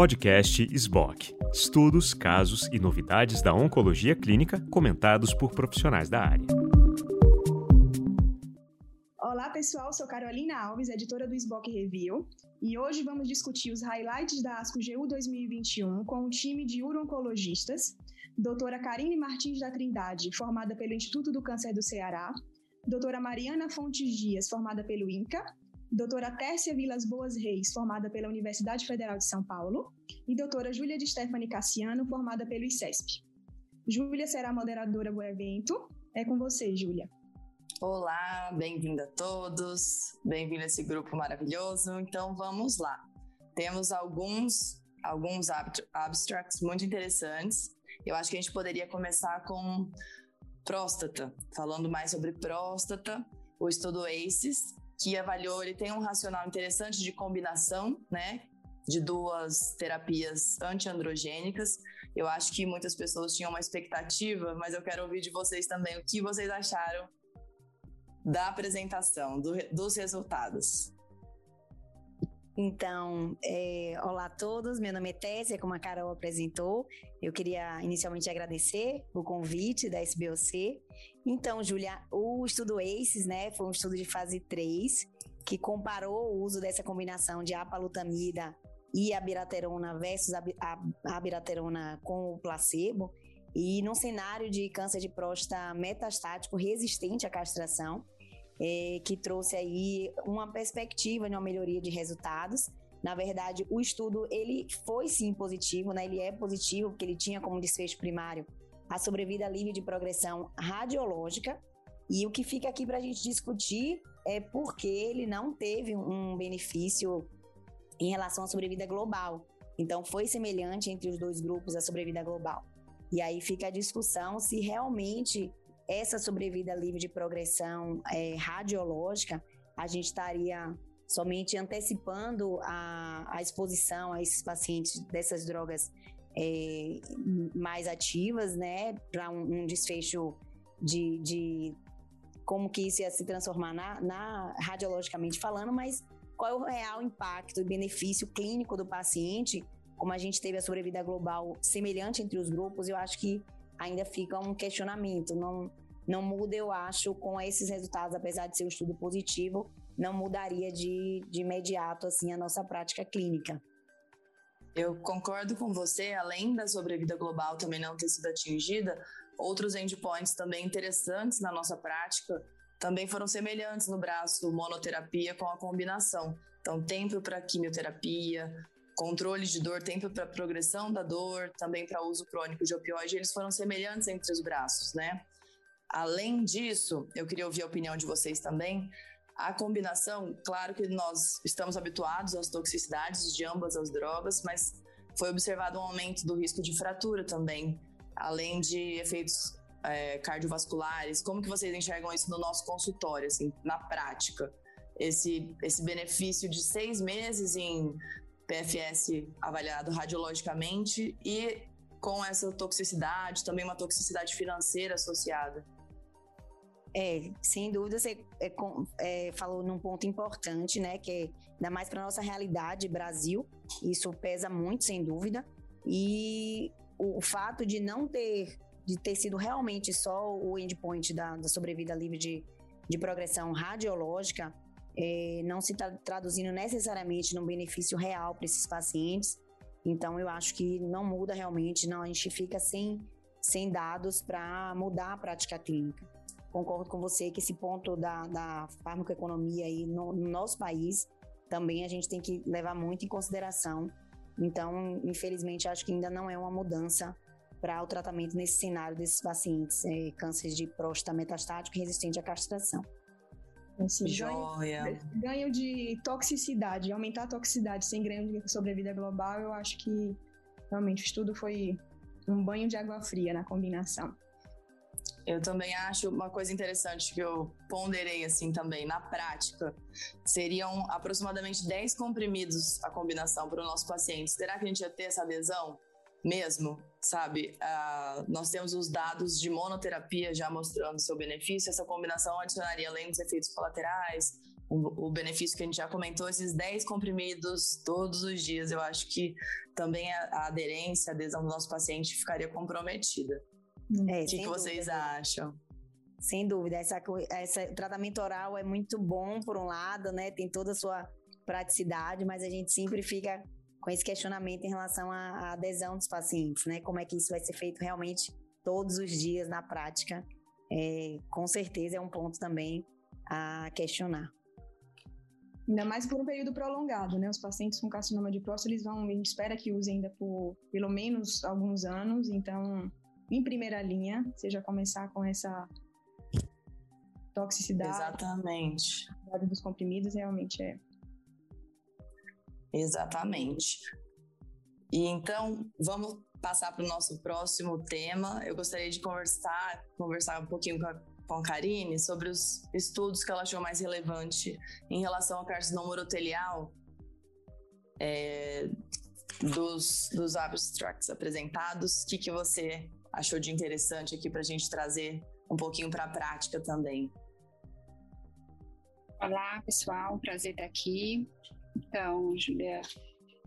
Podcast SBOC. Estudos, casos e novidades da oncologia clínica comentados por profissionais da área. Olá pessoal, sou Carolina Alves, editora do SBOC Review, e hoje vamos discutir os highlights da ASCO GU 2021 com um time de urologistas, doutora Karine Martins da Trindade, formada pelo Instituto do Câncer do Ceará, doutora Mariana Fontes Dias, formada pelo INCA, doutora Tércia Vilas Boas Reis, formada pela Universidade Federal de São Paulo, e doutora Júlia de Stefani Cassiano, formada pelo ICESP. Júlia será moderadora do evento. É com você, Júlia. Olá, bem-vindo a todos, bem-vindo a esse grupo maravilhoso. Então vamos lá. Temos alguns, alguns abstracts muito interessantes. Eu acho que a gente poderia começar com próstata, falando mais sobre próstata, o estudo ACES, que avaliou, ele tem um racional interessante de combinação, né, de duas terapias antiandrogênicas. Eu acho que muitas pessoas tinham uma expectativa, mas eu quero ouvir de vocês também o que vocês acharam da apresentação, do, dos resultados. Então, é, olá a todos, meu nome é Tessia, como a Carol apresentou. Eu queria inicialmente agradecer o convite da SBOC. Então, Júlia, o estudo ACES, né, foi um estudo de fase 3, que comparou o uso dessa combinação de apalutamida e abiraterona versus a abiraterona com o placebo, e num cenário de câncer de próstata metastático resistente à castração, é, que trouxe aí uma perspectiva de uma melhoria de resultados. Na verdade, o estudo ele foi sim positivo, né? Ele é positivo porque ele tinha como desfecho primário a sobrevida livre de progressão radiológica. E o que fica aqui para a gente discutir é porque ele não teve um benefício em relação à sobrevida global. Então, foi semelhante entre os dois grupos a sobrevida global. E aí fica a discussão se realmente essa sobrevida livre de progressão é, radiológica, a gente estaria somente antecipando a, a exposição a esses pacientes dessas drogas é, mais ativas, né, para um, um, desfecho de, de, como que isso ia se transformar na, na radiologicamente falando, mas qual é o real impacto e benefício clínico do paciente, como a gente teve a sobrevida global semelhante entre os grupos, eu acho que ainda fica um questionamento. Não, não muda, eu acho, com esses resultados, apesar de ser um estudo positivo, não mudaria de, de imediato assim a nossa prática clínica. Eu concordo com você, além da sobrevida global também não ter sido atingida, outros endpoints também interessantes na nossa prática também foram semelhantes no braço monoterapia com a combinação. Então, tempo para quimioterapia, controle de dor, tempo para progressão da dor, também para uso crônico de opioide, eles foram semelhantes entre os braços, né? Além disso, eu queria ouvir a opinião de vocês também. A combinação, claro que nós estamos habituados às toxicidades de ambas as drogas, mas foi observado um aumento do risco de fratura também, além de efeitos é, cardiovasculares. Como que vocês enxergam isso no nosso consultório, assim, na prática? Esse, esse benefício de seis meses em PFS avaliado radiologicamente e com essa toxicidade, também uma toxicidade financeira associada. É, sem dúvida você é, é, falou num ponto importante, né? Que é, ainda mais para nossa realidade Brasil, isso pesa muito, sem dúvida. E o, o, fato de não ter, de ter sido realmente só o endpoint da, da sobrevida livre de, de progressão radiológica, é, não se está traduzindo necessariamente num benefício real para esses pacientes. Então, eu acho que não muda realmente, não, a gente fica sem, sem dados para mudar a prática clínica concordo com você que esse ponto da, da farmacoeconomia aí no, no nosso país também a gente tem que levar muito em consideração. Então, infelizmente, acho que ainda não é uma mudança para o tratamento nesse cenário desses pacientes, é, cânceres de próstata metastático resistente à castração. Assim, Joia. Ganho, ganho, de toxicidade, aumentar a toxicidade sem ganho de sobrevida global, eu acho que realmente o estudo foi um banho de água fria na combinação. Eu também acho uma coisa interessante que eu ponderei assim também na prática. Seriam aproximadamente 10 comprimidos a combinação para o nosso paciente. Será que a gente ia ter essa adesão mesmo? Sabe? Uh, nós temos os dados de monoterapia já mostrando seu benefício. Essa combinação adicionaria, além dos efeitos colaterais, o, o, benefício que a gente já comentou, esses 10 comprimidos todos os dias, eu acho que também a, a aderência, a adesão do nosso paciente ficaria comprometida. É, o que, que vocês acham? Sem dúvida, essa, essa tratamento oral é muito bom por um lado, né? Tem toda a sua praticidade, mas a gente sempre fica com esse questionamento em relação à, adesão dos pacientes, né? Como é que isso vai ser feito realmente todos os dias na prática? É, com certeza é um ponto também a questionar. Ainda mais por um período prolongado, né? Os pacientes com carcinoma de próstata, eles vão, a gente espera que usem ainda por pelo menos alguns anos, então, em primeira linha, seja começar com essa toxicidade. Exatamente. dos comprimidos realmente é Exatamente. E então, vamos passar para o nosso próximo tema. Eu gostaria de conversar, conversar um pouquinho com a, com a Karine sobre os estudos que ela achou mais relevante em relação ao carcinoma urotelial é, dos, dos abstracts apresentados. O que, que você achou de interessante aqui para a gente trazer um pouquinho para a prática também? Olá, pessoal, prazer estar aqui. Então, Julia,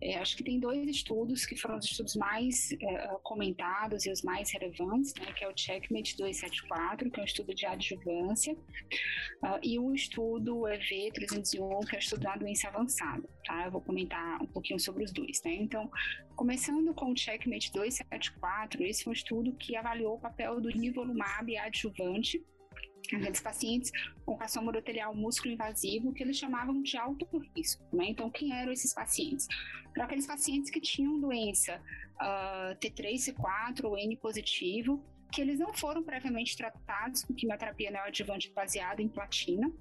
é, acho que tem dois estudos que foram os estudos mais é, comentados e os mais relevantes, né, que é o Checkmate 274, que é um estudo de adjuvância, uh, e o estudo EV301, que é o estudo da doença avançada. Tá? Eu vou comentar um pouquinho sobre os dois. Né? Então, começando com o Checkmate 274, esse foi um estudo que avaliou o papel do nivolumab adjuvante aqueles pacientes com carcinoma urotelial músculo invasivo, que eles chamavam de alto risco. Né? Então, quem eram esses pacientes? Para aqueles pacientes que tinham doença uh, T3, C4 ou N positivo, que eles não foram previamente tratados com quimioterapia neoadjuvante baseada em platina,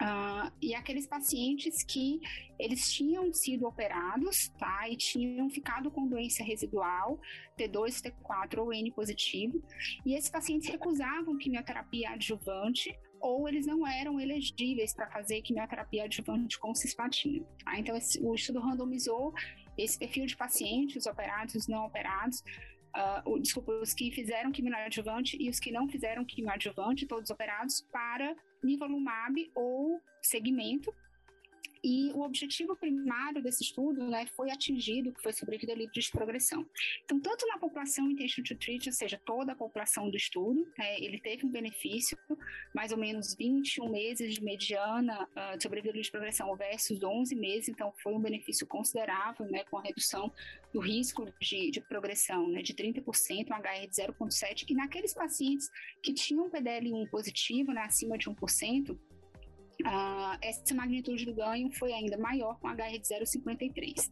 Uh, e aqueles pacientes que eles tinham sido operados, tá? E tinham ficado com doença residual, T2, T4 ou N positivo, e esses pacientes recusavam quimioterapia adjuvante ou eles não eram elegíveis para fazer quimioterapia adjuvante com cisplatina. Tá? Então, esse, o estudo randomizou esse perfil de pacientes, operados e não operados, uh, desculpa, os que fizeram quimioadjuvante e os que não fizeram quimioadjuvante, todos operados, para nivolumab ou segmento, e o objetivo primário desse estudo né, foi atingido, que foi sobrevida livre de progressão. Então, tanto na população intention to treat, ou seja, toda a população do estudo, é, ele teve um benefício, mais ou menos 21 meses de mediana uh, sobrevida livre de progressão versus 11 meses, então foi um benefício considerável, né, com a redução do risco de, de progressão né, de 30%, um HR de 0,7%, e naqueles pacientes que tinham PDL1 positivo, né, acima de 1%, Uh, essa magnitude do ganho foi ainda maior com HR de 0,53.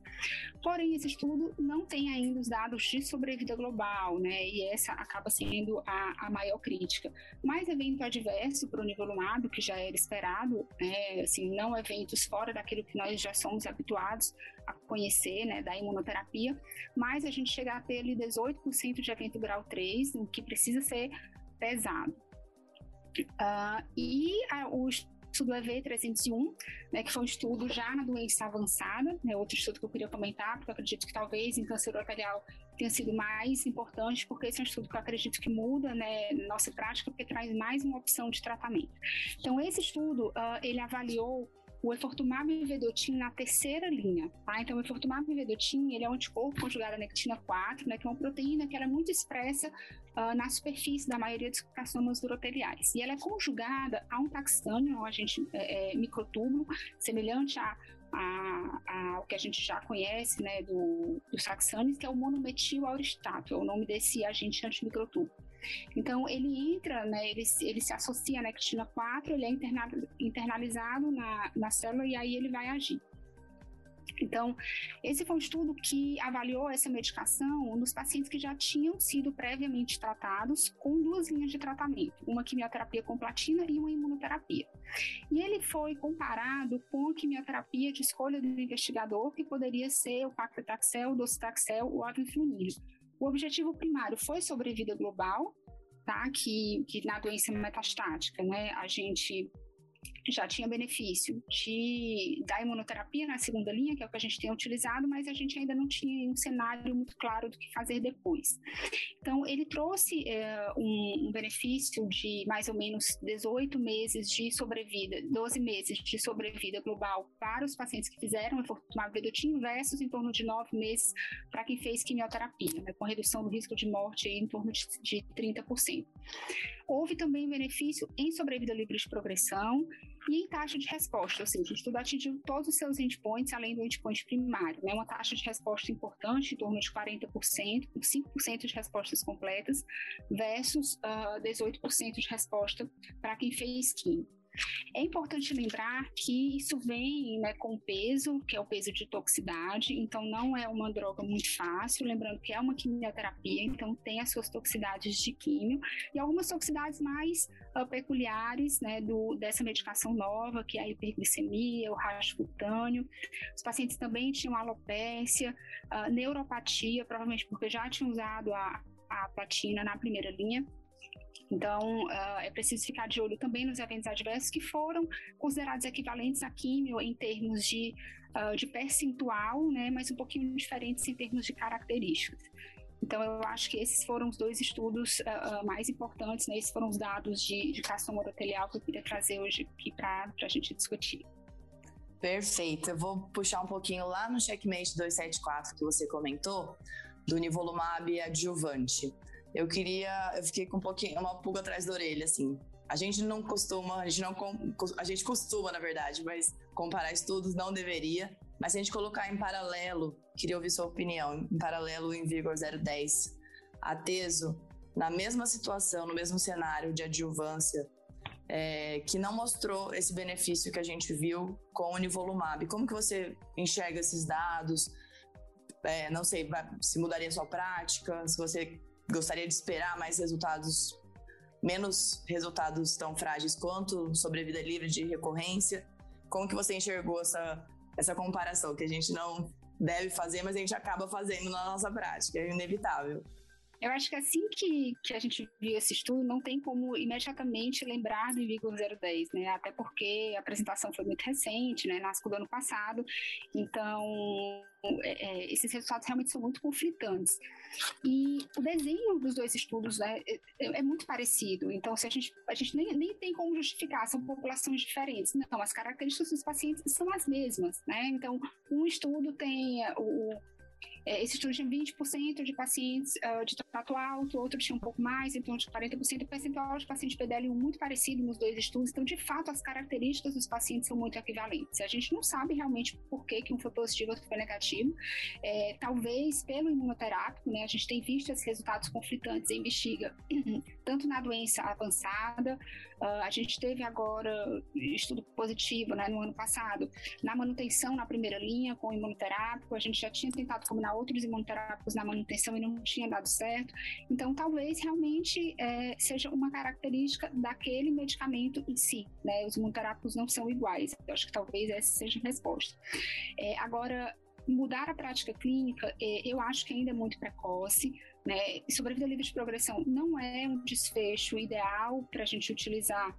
Porém, esse estudo não tem ainda os dados de sobrevida global, né? E essa acaba sendo a, a maior crítica. Mais evento adverso para o nivolumab, que já era esperado, né? Assim, não eventos fora daquilo que nós já somos habituados a conhecer, né? Da imunoterapia, mas a gente chega a ter ali 18% de evento grau 3, o que precisa ser pesado. Uh, e uh, os estudo EV301, né, que foi um estudo já na doença avançada, né, outro estudo que eu queria comentar, porque eu acredito que talvez em câncer arterial tenha sido mais importante, porque esse é um estudo que eu acredito que muda né, nossa prática, porque traz mais uma opção de tratamento. Então, esse estudo, uh, ele avaliou o efortumab vedotin na terceira linha, tá? Então, o efortumab vedotin, ele é um anticorpo conjugado à nectina 4, né, que é uma proteína que era é muito expressa uh, na superfície da maioria dos carcinomas uroteliais. E ela é conjugada a um taxânio, um agente é, é, microtúbulo, semelhante a a, a, o que a gente já conhece né, do, dos taxanes, que é o monometil auristato, é o nome desse agente antimicrotúbulo. Então, ele entra, né, ele, ele se associa à nectina 4, ele é internalizado na, na célula e aí ele vai agir. Então, esse foi um estudo que avaliou essa medicação nos pacientes que já tinham sido previamente tratados com duas linhas de tratamento, uma quimioterapia com platina e uma imunoterapia. E ele foi comparado com a quimioterapia de escolha do investigador, que poderia ser o paclitaxel, docetaxel ou aviflunídeo. O objetivo primário foi sobrevida global, tá? Que, que na doença metastática, né, a gente já tinha benefício de, da imunoterapia na segunda linha, que é o que a gente tem utilizado, mas a gente ainda não tinha um cenário muito claro do que fazer depois. Então, ele trouxe é, um, um, benefício de mais ou menos 18 meses de sobrevida, 12 meses de sobrevida global para os pacientes que fizeram efortumab vedotin versus em torno de 9 meses para quem fez quimioterapia, né, com redução do risco de morte em torno de, de 30%. Houve também benefício em sobrevida livre de progressão e em taxa de resposta, ou seja, o estudo atingiu todos os seus endpoints, além do endpoint primário, né? uma taxa de resposta importante, em torno de 40%, com 5% de respostas completas, versus uh, ah, 18% de resposta para quem fez quimio. É importante lembrar que isso vem né, com peso, que é o peso de toxicidade, então não é uma droga muito fácil. Lembrando que é uma quimioterapia, então tem as suas toxicidades de químio e algumas toxicidades mais uh, peculiares né, do, dessa medicação nova, que é a hiperglicemia, o racho cutâneo. Os pacientes também tinham alopécia, uh, neuropatia, provavelmente porque já tinham usado a, a platina na primeira linha. Então, uh, é preciso ficar de olho também nos eventos adversos que foram considerados equivalentes à químio em termos de, uh, de percentual, né, mas um pouquinho diferentes em termos de características. Então, eu acho que esses foram os dois estudos uh, mais importantes, né, esses foram os dados de, de carcinoma que eu queria trazer hoje aqui para a gente discutir. Perfeito. Eu vou puxar um pouquinho lá no Checkmate 274 que você comentou, do nivolumab adjuvante eu queria. Eu fiquei com um pouquinho, uma pulga atrás da orelha, assim. A gente não costuma, a gente não. A gente costuma, na verdade, mas comparar estudos não deveria. Mas se a gente colocar em paralelo, queria ouvir sua opinião, em paralelo em Vigor 010, a Teso, na mesma situação, no mesmo cenário de adjuvância, é, que não mostrou esse benefício que a gente viu com o nivolumab. Como que você enxerga esses dados? É, não sei, se mudaria sua prática, se você gostaria de esperar mais resultados, menos resultados tão frágeis quanto sobrevida livre de recorrência. Como que você enxergou essa, essa comparação que a gente não deve fazer, mas a gente acaba fazendo na nossa prática, é inevitável. Eu acho que assim que, que a gente viu esse estudo, não tem como imediatamente lembrar do Vigor 010, né? Até porque a apresentação foi muito recente, né? Nasceu do ano passado. Então, é, é, esses resultados realmente são muito conflitantes. E o desenho dos dois estudos né, é, é, é, muito parecido. Então, se a gente, a gente nem, nem tem como justificar, são populações diferentes. Não, as características dos pacientes são as mesmas. Né? Então, um estudo tem o, é, esse estudo tinha 20% de pacientes uh, de trato alto, outro tinha um pouco mais, então de 40%. O percentual de pacientes PDL1 muito parecido nos dois estudos. Então, de fato, as características dos pacientes são muito equivalentes. A gente não sabe realmente por que, que um foi positivo e outro foi negativo. É, talvez pelo imunoterápico, né? A gente tem visto esses resultados conflitantes em bexiga, tanto na doença avançada, Uh, a gente teve agora estudo positivo né, no ano passado na manutenção na primeira linha com imunoterápico. A gente já tinha tentado combinar outros imunoterápicos na manutenção e não tinha dado certo. Então, talvez realmente é, seja uma característica daquele medicamento em si. Né? Os imunoterápicos não são iguais. Eu acho que talvez essa seja a resposta. É, agora, mudar a prática clínica, é, eu acho que ainda é muito precoce. Né? Sobrevida livre de progressão não é um desfecho ideal para a gente utilizar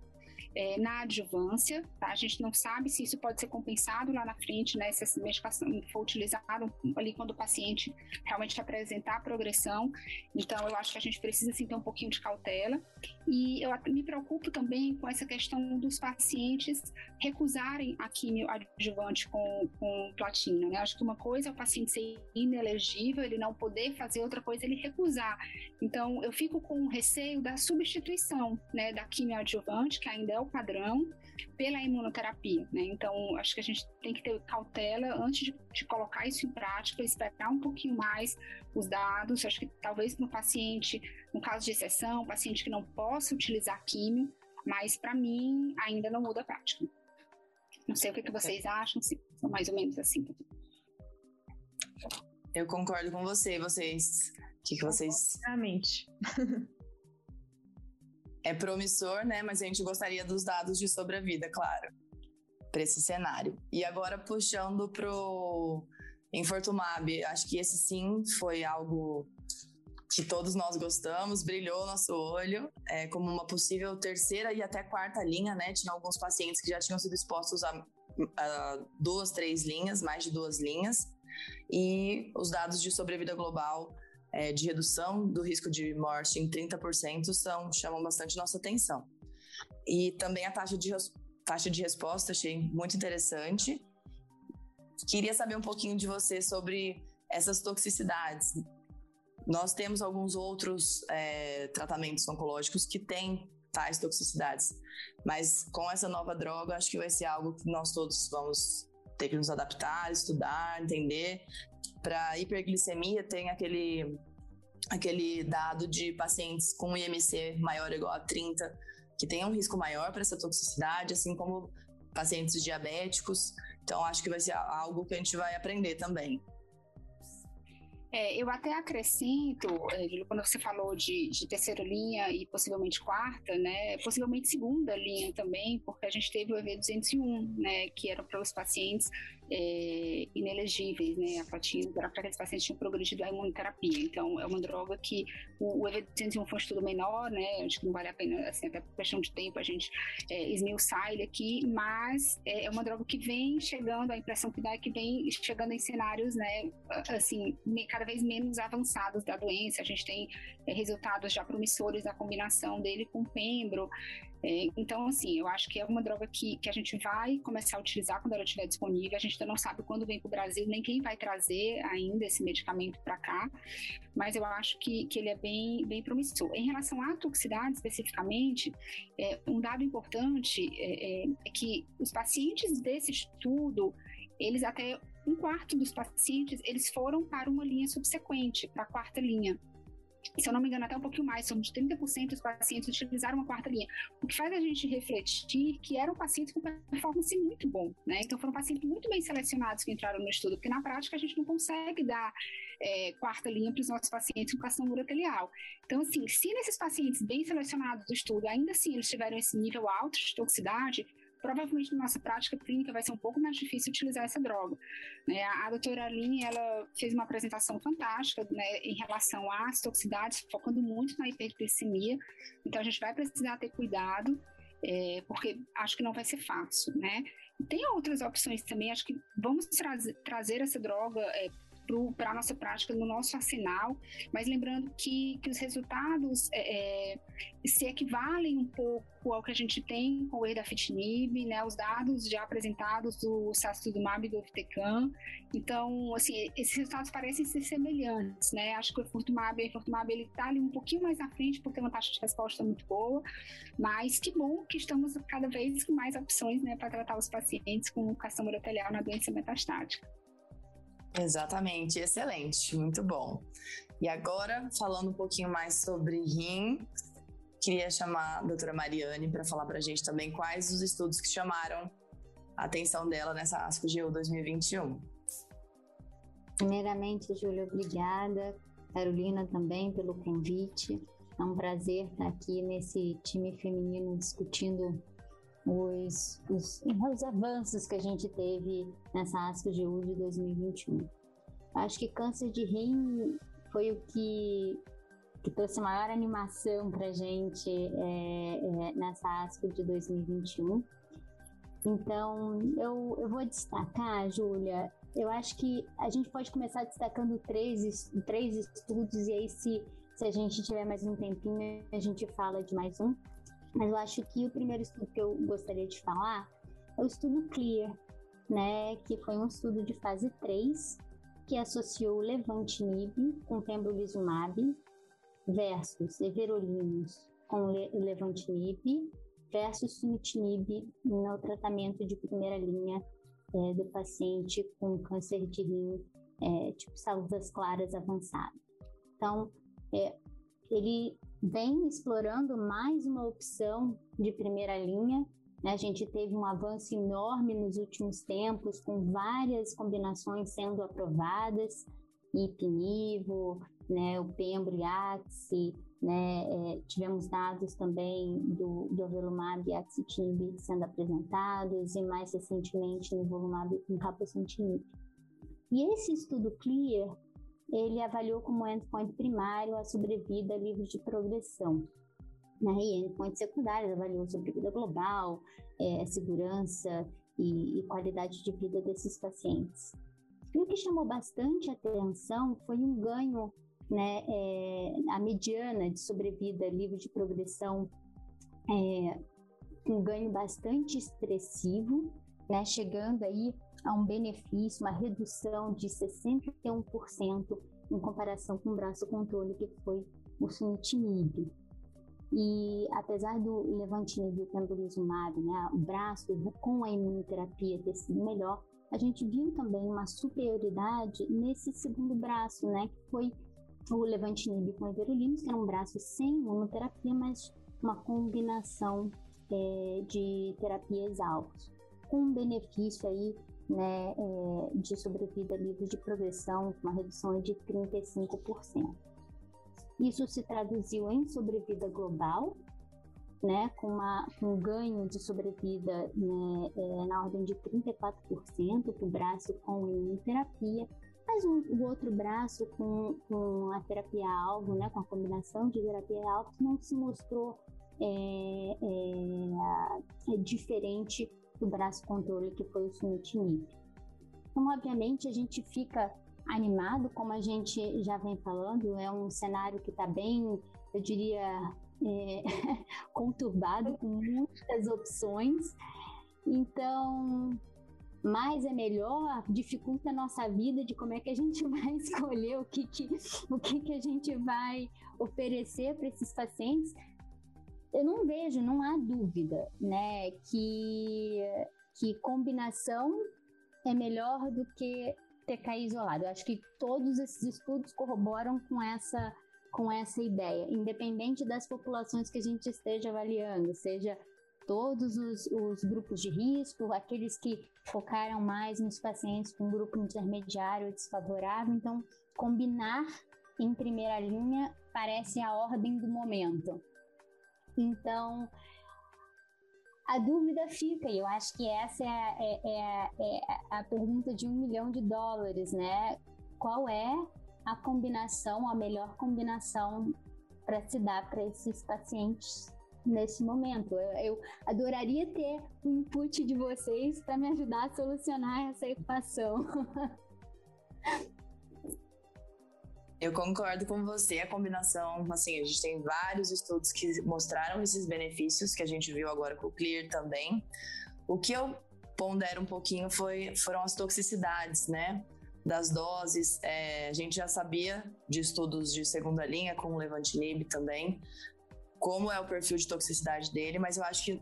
é, na adjuvância, tá? A gente não sabe se isso pode ser compensado lá na frente, né? Se essa medicação for utilizada ali quando o paciente realmente apresentar progressão. Então, eu acho que a gente precisa, sim, ter um pouquinho de cautela. E eu me preocupo também com essa questão dos pacientes recusarem a quimio adjuvante com, com platina, né? Acho que uma coisa é o paciente ser inelegível, ele não poder fazer, outra coisa é ele recusar. Então, eu fico com o receio da substituição, né, da quimio adjuvante, que ainda é o padrão pela imunoterapia, né? Então, acho que a gente tem que ter cautela antes de, de, colocar isso em prática, esperar um pouquinho mais os dados. Acho que talvez no paciente, no caso de exceção, paciente que não possa utilizar químio, mas para mim ainda não muda a prática. Não sei o que, que vocês acham, se são mais ou menos assim. Eu concordo com você, vocês. O que, que vocês. Realmente. é promissor, né? Mas a gente gostaria dos dados de sobrevida, claro, para esse cenário. E agora puxando pro Infortumab, acho que esse sim foi algo que todos nós gostamos, brilhou nosso olho é, como uma possível terceira e até quarta linha, né? Tinha alguns pacientes que já tinham sido expostos a, a duas, três linhas, mais de duas linhas, e os dados de sobrevida global é, de redução do risco de morte em 30% são, chamam bastante nossa atenção. E também a taxa de, taxa de resposta achei muito interessante. Queria saber um pouquinho de você sobre essas toxicidades. Nós temos alguns outros é, tratamentos oncológicos que têm tais toxicidades, mas com essa nova droga, acho que vai ser algo que nós todos vamos ter que nos adaptar, estudar, entender. Para hiperglicemia, tem aquele, aquele dado de pacientes com IMC maior ou igual a 30, que tem um risco maior para essa toxicidade, assim como pacientes diabéticos. Então, acho que vai ser algo que a gente vai aprender também. É, eu até acrescento, quando você falou de, de, terceira linha e possivelmente quarta, né, possivelmente segunda linha também, porque a gente teve o EV201, né, que era para os pacientes é, inelegíveis, né? A platina era para aqueles pacientes que tinham progredido a imunoterapia. Então, é uma droga que o, o EV101 foi um estudo menor, né? Acho que não vale a pena, assim, até por questão de tempo, a gente é, esmiuçar ele aqui, mas é, é uma droga que vem chegando, a impressão que dá é que vem chegando em cenários, né? Assim, cada vez menos avançados da doença. A gente tem é, resultados já promissores da combinação dele com pembro. É, então, assim, eu acho que é uma droga que, que a gente vai começar a utilizar quando ela estiver disponível. A gente ainda não sabe quando vem para o Brasil, nem quem vai trazer ainda esse medicamento para cá, mas eu acho que, que ele é bem, bem promissor. Em relação à toxicidade especificamente, é, um dado importante é, é, é que os pacientes desse estudo, eles até um quarto dos pacientes, eles foram para uma linha subsequente, para a quarta linha se eu não me engano, até um pouquinho mais, de 30% dos pacientes utilizaram uma quarta linha, o que faz a gente refletir que eram pacientes com performance muito bom, né? Então foram pacientes muito bem selecionados que entraram no estudo, porque na prática a gente não consegue dar é, quarta linha para os nossos pacientes com carcinoma urotelial. Então, assim, se nesses pacientes bem selecionados do estudo, ainda assim eles tiveram esse nível alto de toxicidade, provavelmente na nossa prática clínica vai ser um pouco mais difícil utilizar essa droga. Né? A, a doutora Aline, ela fez uma apresentação fantástica né, em relação às toxicidades, focando muito na hiperglicemia, então a gente vai precisar ter cuidado, é, porque acho que não vai ser fácil, né? Tem outras opções também, acho que vamos trazer, trazer essa droga é, para a nossa prática no nosso arsenal, mas lembrando que, que os resultados é, é, se equivalem um pouco ao que a gente tem com o erdafitinib, né, os dados já apresentados do sacituzumab e do oftecan. Então, assim, esses resultados parecem ser semelhantes, né? Acho que o efurtumab, o efurtumab ele está ali um pouquinho mais à frente por ter uma taxa de resposta muito boa, mas que bom que estamos cada vez com mais opções, né, para tratar os pacientes com carcinoma urotelial na doença metastática. Exatamente, excelente, muito bom. E agora, falando um pouquinho mais sobre rim, queria chamar a doutora Mariane para falar para a gente também quais os estudos que chamaram a atenção dela nessa ASCO GU 2021. Primeiramente, Júlia, obrigada. Carolina também pelo convite. É um prazer estar aqui nesse time feminino discutindo os, os, os avanços que a gente teve nessa ASCO de U de 2021. Acho que câncer de rim foi o que, que trouxe maior animação para a gente é, é, nessa ASCO de 2021. Então, eu, eu vou destacar, Júlia, eu acho que a gente pode começar destacando três, três estudos, e aí, se, se a gente tiver mais um tempinho, a gente fala de mais um. Mas eu acho que o primeiro estudo que eu gostaria de falar é o estudo CLEAR, né, que foi um estudo de fase 3 que associou levantinib com pembrolizumab versus everolimus com levantinib versus sunitinib no tratamento de primeira linha é, do paciente com câncer de rim, é, tipo células claras avançado. Então, é, ele vem explorando mais uma opção de primeira linha. Né? A gente teve um avanço enorme nos últimos tempos, com várias combinações sendo aprovadas, ipinivo, né, o pembro e axi, né, é, tivemos dados também do, do Avelumab e axitinib sendo apresentados, e mais recentemente no Volumab com capecitinib. E esse estudo CLEAR ele avaliou como endpoint primário a sobrevida livre de progressão. Né? E endpoints secundários avaliou sobrevida global, é, segurança e, e qualidade de vida desses pacientes. E o que chamou bastante atenção foi um ganho, né, é, a mediana de sobrevida livre de progressão, é, um ganho bastante expressivo, né, chegando aí a um benefício, uma redução de 61% em comparação com o braço controle que foi o sunitinib. E apesar do levantinib e o pembrolizumab, né, o braço com a imunoterapia ter sido melhor, a gente viu também uma superioridade nesse segundo braço, né, que foi o levantinib com everolimus, que era um braço sem imunoterapia, mas uma combinação é, de terapias alvos, com um benefício aí, né, é, de sobrevida livre de progressão, uma redução de 35%. Isso se traduziu em sobrevida global, né, com, uma, com um ganho de sobrevida né, é, na ordem de 34% para o braço com imunoterapia, mas um, o outro braço com, com a terapia-alvo, né, com a combinação de terapia-alvo, não se mostrou é, é, é, diferente do braço controle que foi o sunitinib. Então, obviamente, a gente fica animado, como a gente já vem falando, é um cenário que está bem, eu diria, é, conturbado, com muitas opções. Então, mais é melhor, dificulta a nossa vida de como é que a gente vai escolher o que, que, o que, que a gente vai oferecer para esses pacientes. Eu não vejo, não há dúvida, né, que, que combinação é melhor do que TKI isolado. Eu acho que todos esses estudos corroboram com essa com essa ideia, independente das populações que a gente esteja avaliando, seja todos os, os, grupos de risco, aqueles que focaram mais nos pacientes com grupo intermediário desfavorável. Então, combinar em primeira linha parece a ordem do momento. Então, a dúvida fica, e eu acho que essa é a, é, é, é a pergunta de um milhão de dólares, né? Qual é a combinação, a melhor combinação para se dar para esses pacientes nesse momento. Eu, eu, adoraria ter o input de vocês para me ajudar a solucionar essa equação. Eu concordo com você, a combinação, assim, a gente tem vários estudos que mostraram esses benefícios que a gente viu agora com o Clear também. O que eu pondero um pouquinho foi, foram as toxicidades, né? das doses. É, a gente já sabia de estudos de segunda linha com o Levantinib também, como é o perfil de toxicidade dele, mas eu acho que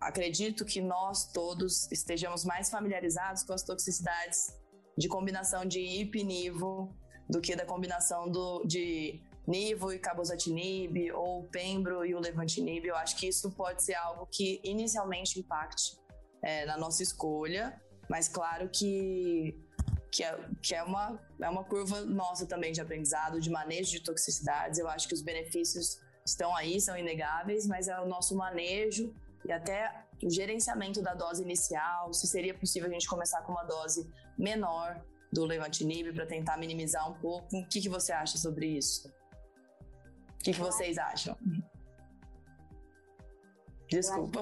acredito que nós todos estejamos mais familiarizados com as toxicidades de combinação de IP nivo do que da combinação do, de nivo e cabozantinib ou pembro e o levantinib. Eu acho que isso pode ser algo que inicialmente impacte é, na nossa escolha, mas claro que que é, que é, uma, é uma curva nossa também de aprendizado, de manejo de toxicidades. Eu acho que os benefícios estão aí, são inegáveis, mas é o nosso manejo e até o gerenciamento da dose inicial, se seria possível a gente começar com uma dose menor do levantinib para tentar minimizar um pouco. O que, que você acha sobre isso? O que, que vocês acham? Desculpa.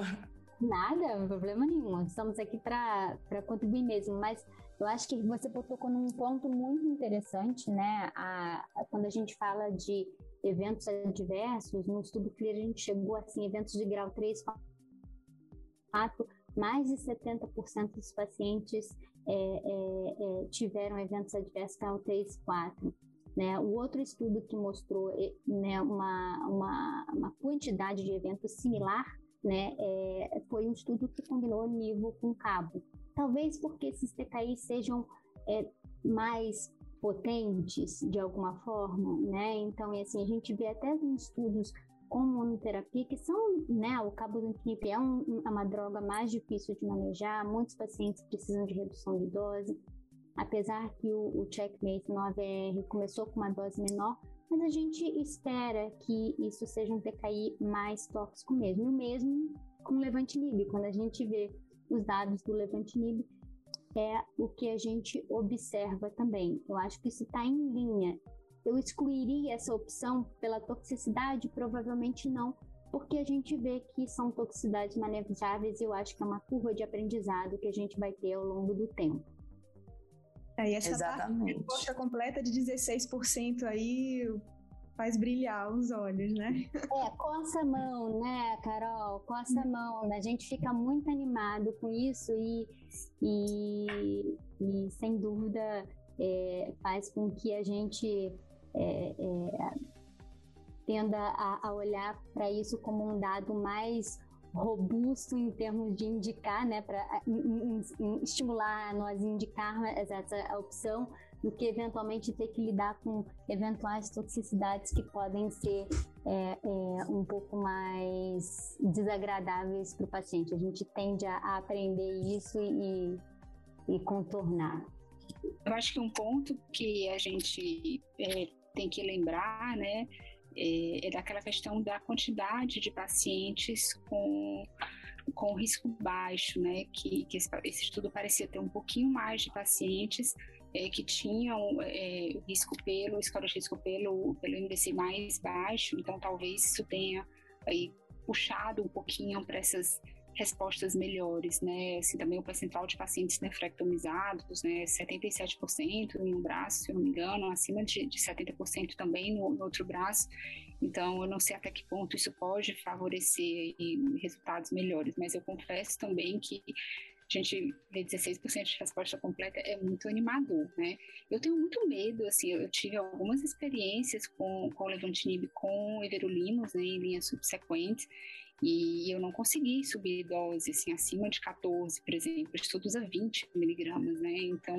Nada, não problema nenhum. Estamos aqui para contribuir mesmo, mas eu acho que você tocou num ponto muito interessante, né? A, a, quando a gente fala de eventos adversos, no estudo CLEAR a gente chegou assim, eventos de grau 3, 4, mais de 70% dos pacientes é, é, é, tiveram eventos adversos grau 3, 4. Né? O outro estudo que mostrou né, uma, uma, uma quantidade de eventos similar né, é, foi um estudo que combinou nível com cabo. Talvez porque esses TKIs sejam é, mais potentes de alguma forma, né? Então, e assim, a gente vê até em estudos com monoterapia que são, né, o cabozantinib é um, é uma droga mais difícil de manejar, muitos pacientes precisam de redução de dose, apesar que o, o Checkmate 9R começou com uma dose menor, mas a gente espera que isso seja um TKI mais tóxico mesmo, e o mesmo com o Levantinib, quando a gente vê os dados do Levantinib, é o que a gente observa também. Eu acho que isso está em linha. Eu excluiria essa opção pela toxicidade? Provavelmente não, porque a gente vê que são toxicidades manejáveis e eu acho que é uma curva de aprendizado que a gente vai ter ao longo do tempo. É, e essa Exatamente. resposta completa de 16% aí faz brilhar os olhos, né? É, coça a mão, né, Carol? Coça a mão. A gente fica muito animado com isso e, e, e sem dúvida é, faz com que a gente é, é, tenda a, a olhar para isso como um dado mais robusto em termos de indicar, né, para estimular nós indicar essa opção do que eventualmente ter que lidar com eventuais toxicidades que podem ser é, é, um pouco mais desagradáveis para o paciente. A gente tende a, a aprender isso e, e, contornar. Eu acho que um ponto que a gente é, tem que lembrar, né, é, é daquela questão da quantidade de pacientes com com risco baixo, né? Que, que esse, esse, estudo parecia ter um pouquinho mais de pacientes é, que tinham é, risco pelo, escala de risco pelo, pelo MDC mais baixo, então talvez isso tenha aí puxado um pouquinho para essas respostas melhores, né? Assim, também o percentual de pacientes nefrectomizados, né? 77% em um braço, se eu não me engano, acima de, de 70% também no, no, outro braço. Então, eu não sei até que ponto isso pode favorecer resultados melhores, mas eu confesso também que a gente vê 16% de resposta completa é muito animador, né? Eu tenho muito medo, assim, eu tive algumas experiências com, com levantinib com everolimus, né, em linhas subsequentes, e eu não consegui subir dose, assim, acima de 14, por exemplo, estudos a 20 miligramas, né? Então,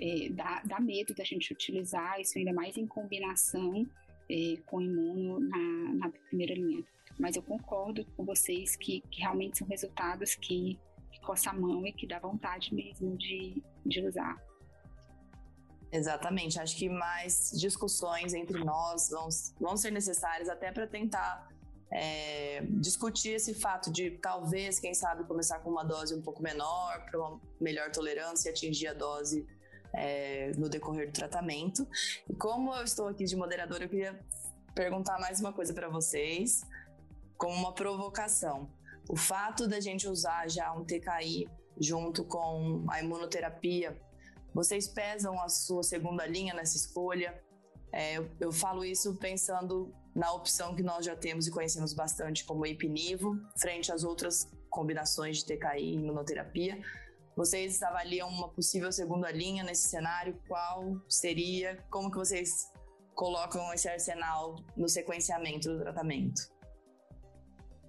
é, dá, dá medo da gente utilizar isso ainda mais em combinação é, com imuno na, na primeira linha. Mas eu concordo com vocês que, que realmente são resultados que coça a mão e que dá vontade mesmo de, de usar. Exatamente, acho que mais discussões entre nós vão, vão ser necessárias até para tentar é, discutir esse fato de talvez, quem sabe, começar com uma dose um pouco menor, para uma melhor tolerância e atingir a dose é, no decorrer do tratamento. E como eu estou aqui de moderadora, eu queria perguntar mais uma coisa para vocês, como uma provocação. O fato da gente usar já um TKI junto com a imunoterapia, vocês pesam a sua segunda linha nessa escolha? É, eu, eu, falo isso pensando na opção que nós já temos e conhecemos bastante como ipinivo, frente às outras combinações de TKI e imunoterapia. Vocês avaliam uma possível segunda linha nesse cenário? Qual seria? Como que vocês colocam esse arsenal no sequenciamento do tratamento?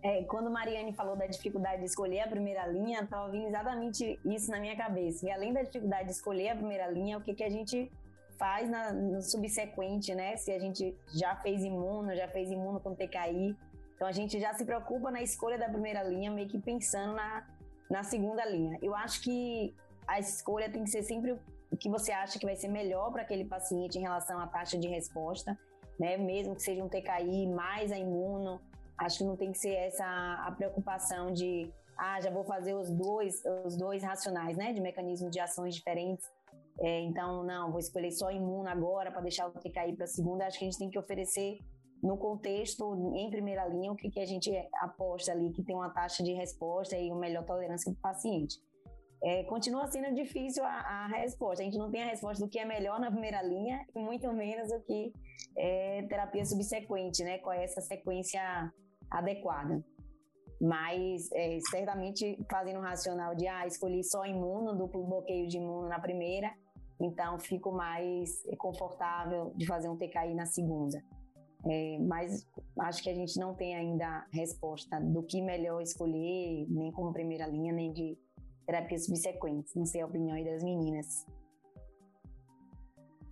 É, quando Mariane falou da dificuldade de escolher a primeira linha, estava vindo exatamente isso na minha cabeça. E além da dificuldade de escolher a primeira linha, o que, que a gente faz na, no subsequente, né? Se a gente já fez imuno, já fez imuno com TKI. Então a gente já se preocupa na escolha da primeira linha, meio que pensando na, na segunda linha. Eu acho que a escolha tem que ser sempre o que você acha que vai ser melhor para aquele paciente em relação à taxa de resposta, né? Mesmo que seja um TKI mais a imuno, Acho que não tem que ser essa a preocupação de ah, já vou fazer os dois, os dois racionais, né, de mecanismos de ações diferentes. É, então, não, vou escolher só imuno agora para deixar o TKI para segunda. Acho que a gente tem que oferecer no contexto, em primeira linha, o que, que a gente aposta ali, que tem uma taxa de resposta e uma melhor tolerância do paciente. É, continua sendo difícil a, a, resposta. A gente não tem a resposta do que é melhor na primeira linha e muito menos o que é terapia subsequente, né? Qual é essa sequência adequada. Mas é, certamente fazendo um racional de ah, escolhi só imuno, duplo bloqueio de imuno na primeira, então fico mais confortável de fazer um TKI na segunda. É, mas acho que a gente não tem ainda resposta do que melhor escolher, nem como primeira linha, nem de terapias subsequentes. Não sei a opinião aí das meninas.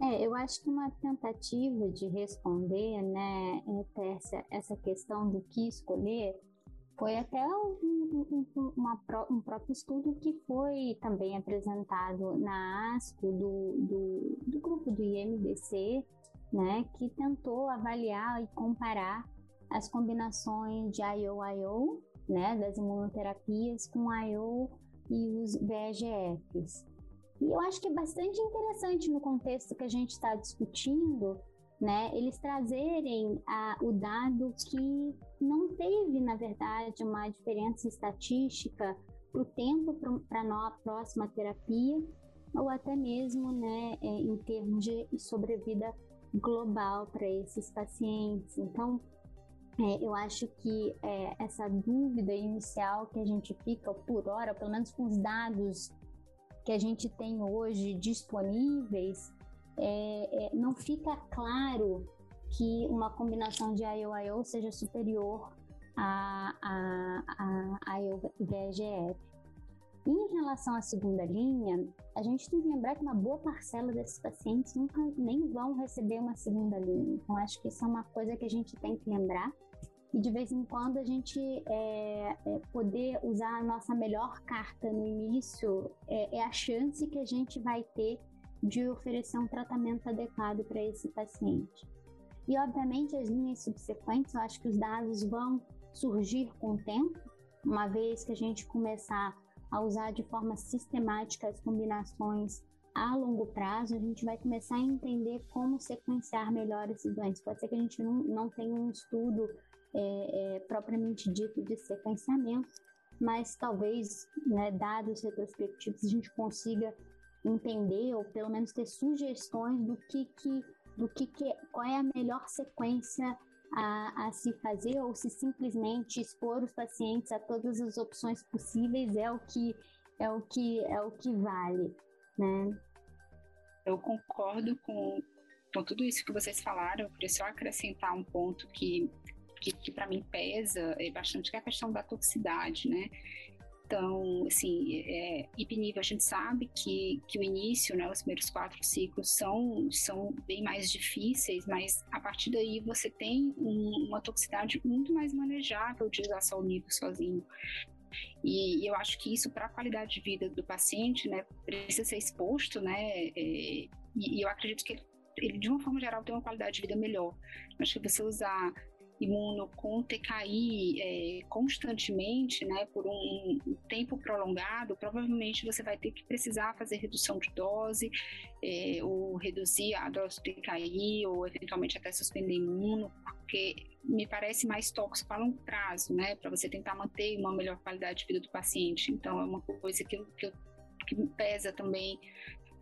É, eu acho que uma tentativa de responder, né, Tércia, essa questão do que escolher, foi até um, um, uma, um próprio estudo que foi também apresentado na ASCO do, do, do grupo do IMDC, né, que tentou avaliar e comparar as combinações de IO-IO, né, das imunoterapias com IO e os VEGFs. E eu acho que é bastante interessante no contexto que a gente está discutindo, né, eles trazerem a, o dado que não teve, na verdade, uma diferença estatística para o tempo para a próxima terapia, ou até mesmo né, é, em termos de sobrevida global para esses pacientes. Então, é, eu acho que é, essa dúvida inicial que a gente fica por hora, pelo menos com os dados que a gente tem hoje disponíveis, é, é, não fica claro que uma combinação de IO-IO seja superior a, a, a, a. Em relação à segunda linha, a gente tem que lembrar que uma boa parcela desses pacientes nunca nem vão receber uma segunda linha. Então, acho que isso é uma coisa que a gente tem que lembrar. E de vez em quando a gente é, é, poder usar a nossa melhor carta no início é, é a chance que a gente vai ter de oferecer um tratamento adequado para esse paciente. E, obviamente, as linhas subsequentes, eu acho que os dados vão surgir com o tempo, uma vez que a gente começar a usar de forma sistemática as combinações a longo prazo, a gente vai começar a entender como sequenciar melhor esses doentes. Pode ser que a gente não, não tenha um estudo é, é, propriamente dito de sequenciamento, mas talvez, né, dados retrospectivos, a gente consiga entender ou pelo menos ter sugestões do que, que do que, que qual é a melhor sequência a, a, se fazer ou se simplesmente expor os pacientes a todas as opções possíveis é o que é o que é o que vale, né? Eu concordo com, com tudo isso que vocês falaram, eu queria só acrescentar um ponto que que, que para mim pesa é bastante que é a questão da toxicidade, né? Então, assim, é, hipnível, a gente sabe que, que o início, né, os primeiros quatro ciclos são, são bem mais difíceis, mas a partir daí você tem um, uma toxicidade muito mais manejável de usar só o nível sozinho. E, eu acho que isso, para a qualidade de vida do paciente, né, precisa ser exposto, né, é, e, e, eu acredito que ele, ele, de uma forma geral, tem uma qualidade de vida melhor. Acho que você usar imuno com TKI é, constantemente, né, por um tempo prolongado, provavelmente você vai ter que precisar fazer redução de dose, é, ou reduzir a dose do TKI, ou eventualmente até suspender imuno, porque me parece mais tóxico a longo prazo, né, para você tentar manter uma melhor qualidade de vida do paciente. Então, é uma coisa que, que, eu, que pesa também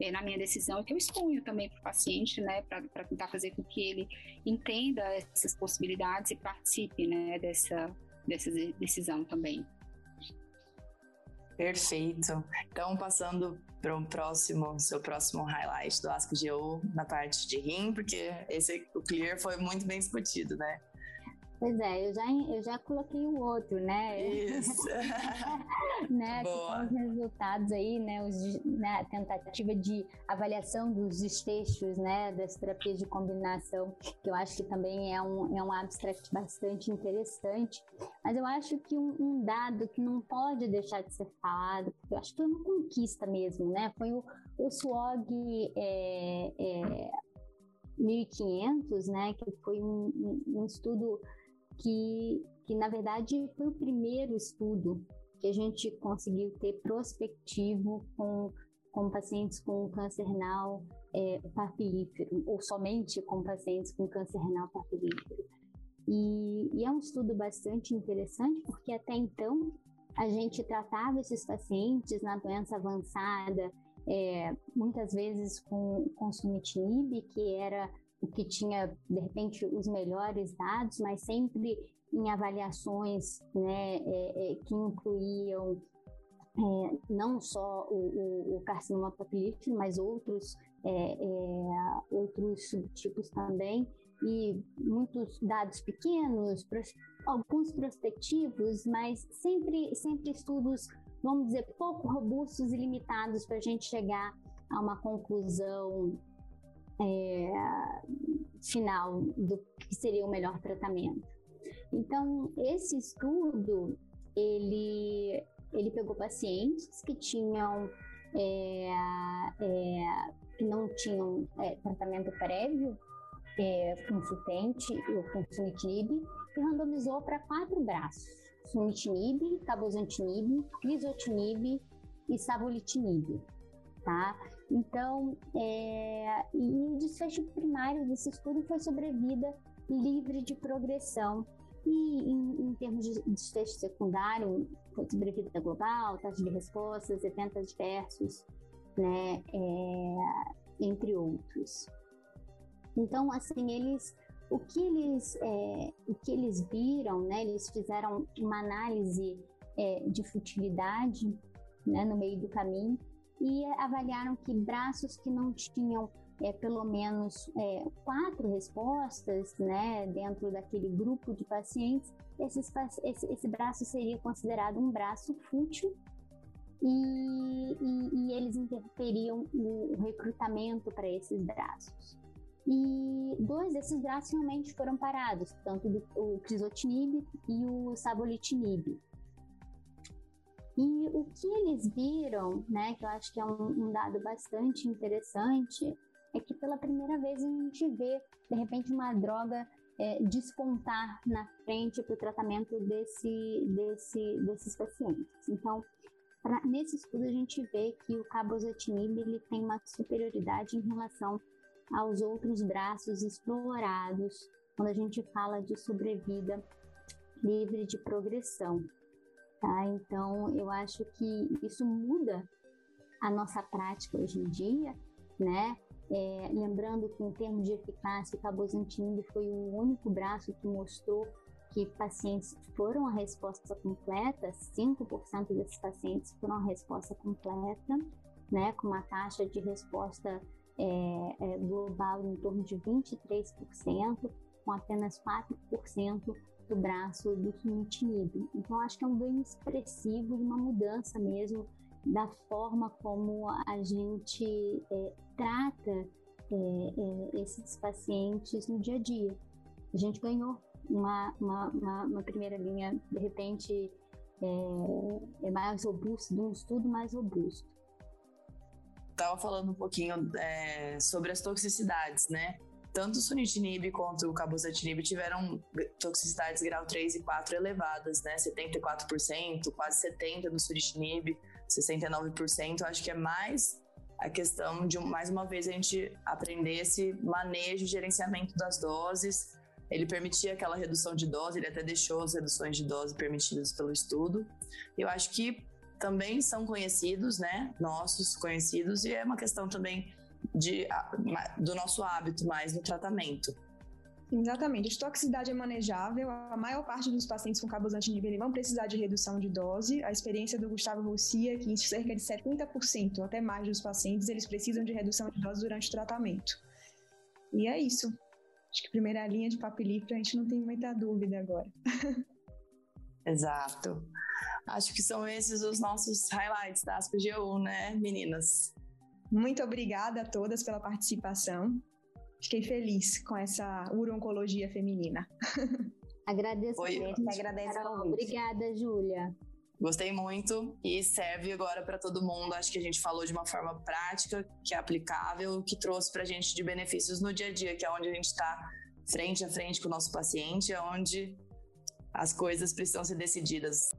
na minha decisão e que eu exponho também para o paciente, né, para tentar fazer com que ele entenda essas possibilidades e participe, né, dessa, dessa decisão também. Perfeito. Então, passando para o próximo, seu próximo highlight do ASCO-GU na parte de rim, porque esse, o Clear foi muito bem discutido, né? Pois é, eu já, eu já coloquei o outro, né? Isso. né, Boa. os resultados aí, né, os, né, a tentativa de avaliação dos desfechos, né, das terapias de combinação, que eu acho que também é um, é um abstract bastante interessante. Mas eu acho que um, um dado que não pode deixar de ser falado, porque eu acho que foi uma conquista mesmo, né? Foi o, o SWOG é, é, 1500, né, que foi um, um, um estudo que, que na verdade foi o primeiro estudo que a gente conseguiu ter prospectivo com, com pacientes com câncer renal é, papilífero, ou somente com pacientes com câncer renal papilífero. E, e, é um estudo bastante interessante, porque até então a gente tratava esses pacientes na doença avançada, é, muitas vezes com, com sumitinib, que era o que tinha, de repente, os melhores dados, mas sempre em avaliações né, é, é, que incluíam é, não só o, o, o carcinoma papilífero, mas outros, é, é, outros subtipos também, e muitos dados pequenos, alguns prospectivos, mas sempre, sempre estudos, vamos dizer, pouco robustos e limitados para a gente chegar a uma conclusão é, final do que seria o melhor tratamento. Então, esse estudo, ele, ele pegou pacientes que tinham, é, é, que não tinham é, tratamento prévio é, com sutente ou com sunitinib e randomizou para quatro braços. Sunitinib, cabozantinib, crisotinib e savolitinib. tá? Então, é, e o desfecho primário desse estudo foi sobre vida livre de progressão. E em, em termos de desfecho secundário, foi sobre vida global, taxa de respostas, eventos adversos, né, é, entre outros. Então, assim, eles, o que eles, é, o que eles viram, né, eles fizeram uma análise é, de futilidade, né, no meio do caminho e avaliaram que braços que não tinham é, pelo menos é, quatro respostas, né, dentro daquele grupo de pacientes, esses, esse, esse braço seria considerado um braço fútil e, e, e eles interferiam no recrutamento para esses braços. E dois desses braços realmente foram parados, tanto do, o crisotinib e o sabolitinib. E o que eles viram, né, que eu acho que é um, um dado bastante interessante, é que pela primeira vez a gente vê, de repente, uma droga é, despontar na frente para o tratamento desse, desse, desses pacientes. Então, pra, nesse estudo a gente vê que o cabozantinib ele tem uma superioridade em relação aos outros braços explorados quando a gente fala de sobrevida livre de progressão. Tá? Então, eu acho que isso muda a nossa prática hoje em dia, né? É, lembrando que em termos de eficácia, o cabozantinib foi o único braço que mostrou que pacientes foram a resposta completa, 5% desses pacientes foram a resposta completa, né, com uma taxa de resposta é, é, global em torno de 23%, com apenas 4% do braço do sunitinib. Então, acho que é um ganho expressivo e uma mudança mesmo da forma como a gente é, trata é, é, esses pacientes no dia a dia. A gente ganhou uma, uma, uma, uma primeira linha, de repente, é, é mais robusto, de um estudo mais robusto. Estava falando um pouquinho é, sobre as toxicidades, né? Tanto o sunitinib quanto o cabozantinib tiveram toxicidades grau 3 e 4 elevadas, né? 74%, quase 70% no sunitinib, 69%. Acho que é mais a questão de, mais uma vez, a gente aprender esse manejo, gerenciamento das doses. Ele permitia aquela redução de dose, ele até deixou as reduções de dose permitidas pelo estudo. Eu acho que também são conhecidos, né? Nossos conhecidos, e é uma questão também de, do nosso hábito mais no tratamento. Exatamente. A toxicidade é manejável. A maior parte dos pacientes com cabozantinib vão precisar de redução de dose. A experiência do Gustavo Russia é que cerca de 70%, ou até mais dos pacientes, eles precisam de redução de dose durante o tratamento. E é isso. Acho que primeira linha de papilipro a gente não tem muita dúvida agora. Exato. Acho que são esses os nossos highlights da ASCO-GU, né, meninas? Muito obrigada a todas pela participação. Fiquei feliz com essa urologia feminina. Agradeço Oi. muito. Agradeço Obrigada, Júlia. Gostei muito e serve agora para todo mundo. Acho que a gente falou de uma forma prática, que é aplicável, que trouxe para a gente de benefícios no dia a dia, que é onde a gente está frente a frente com o nosso paciente, é onde as coisas precisam ser decididas.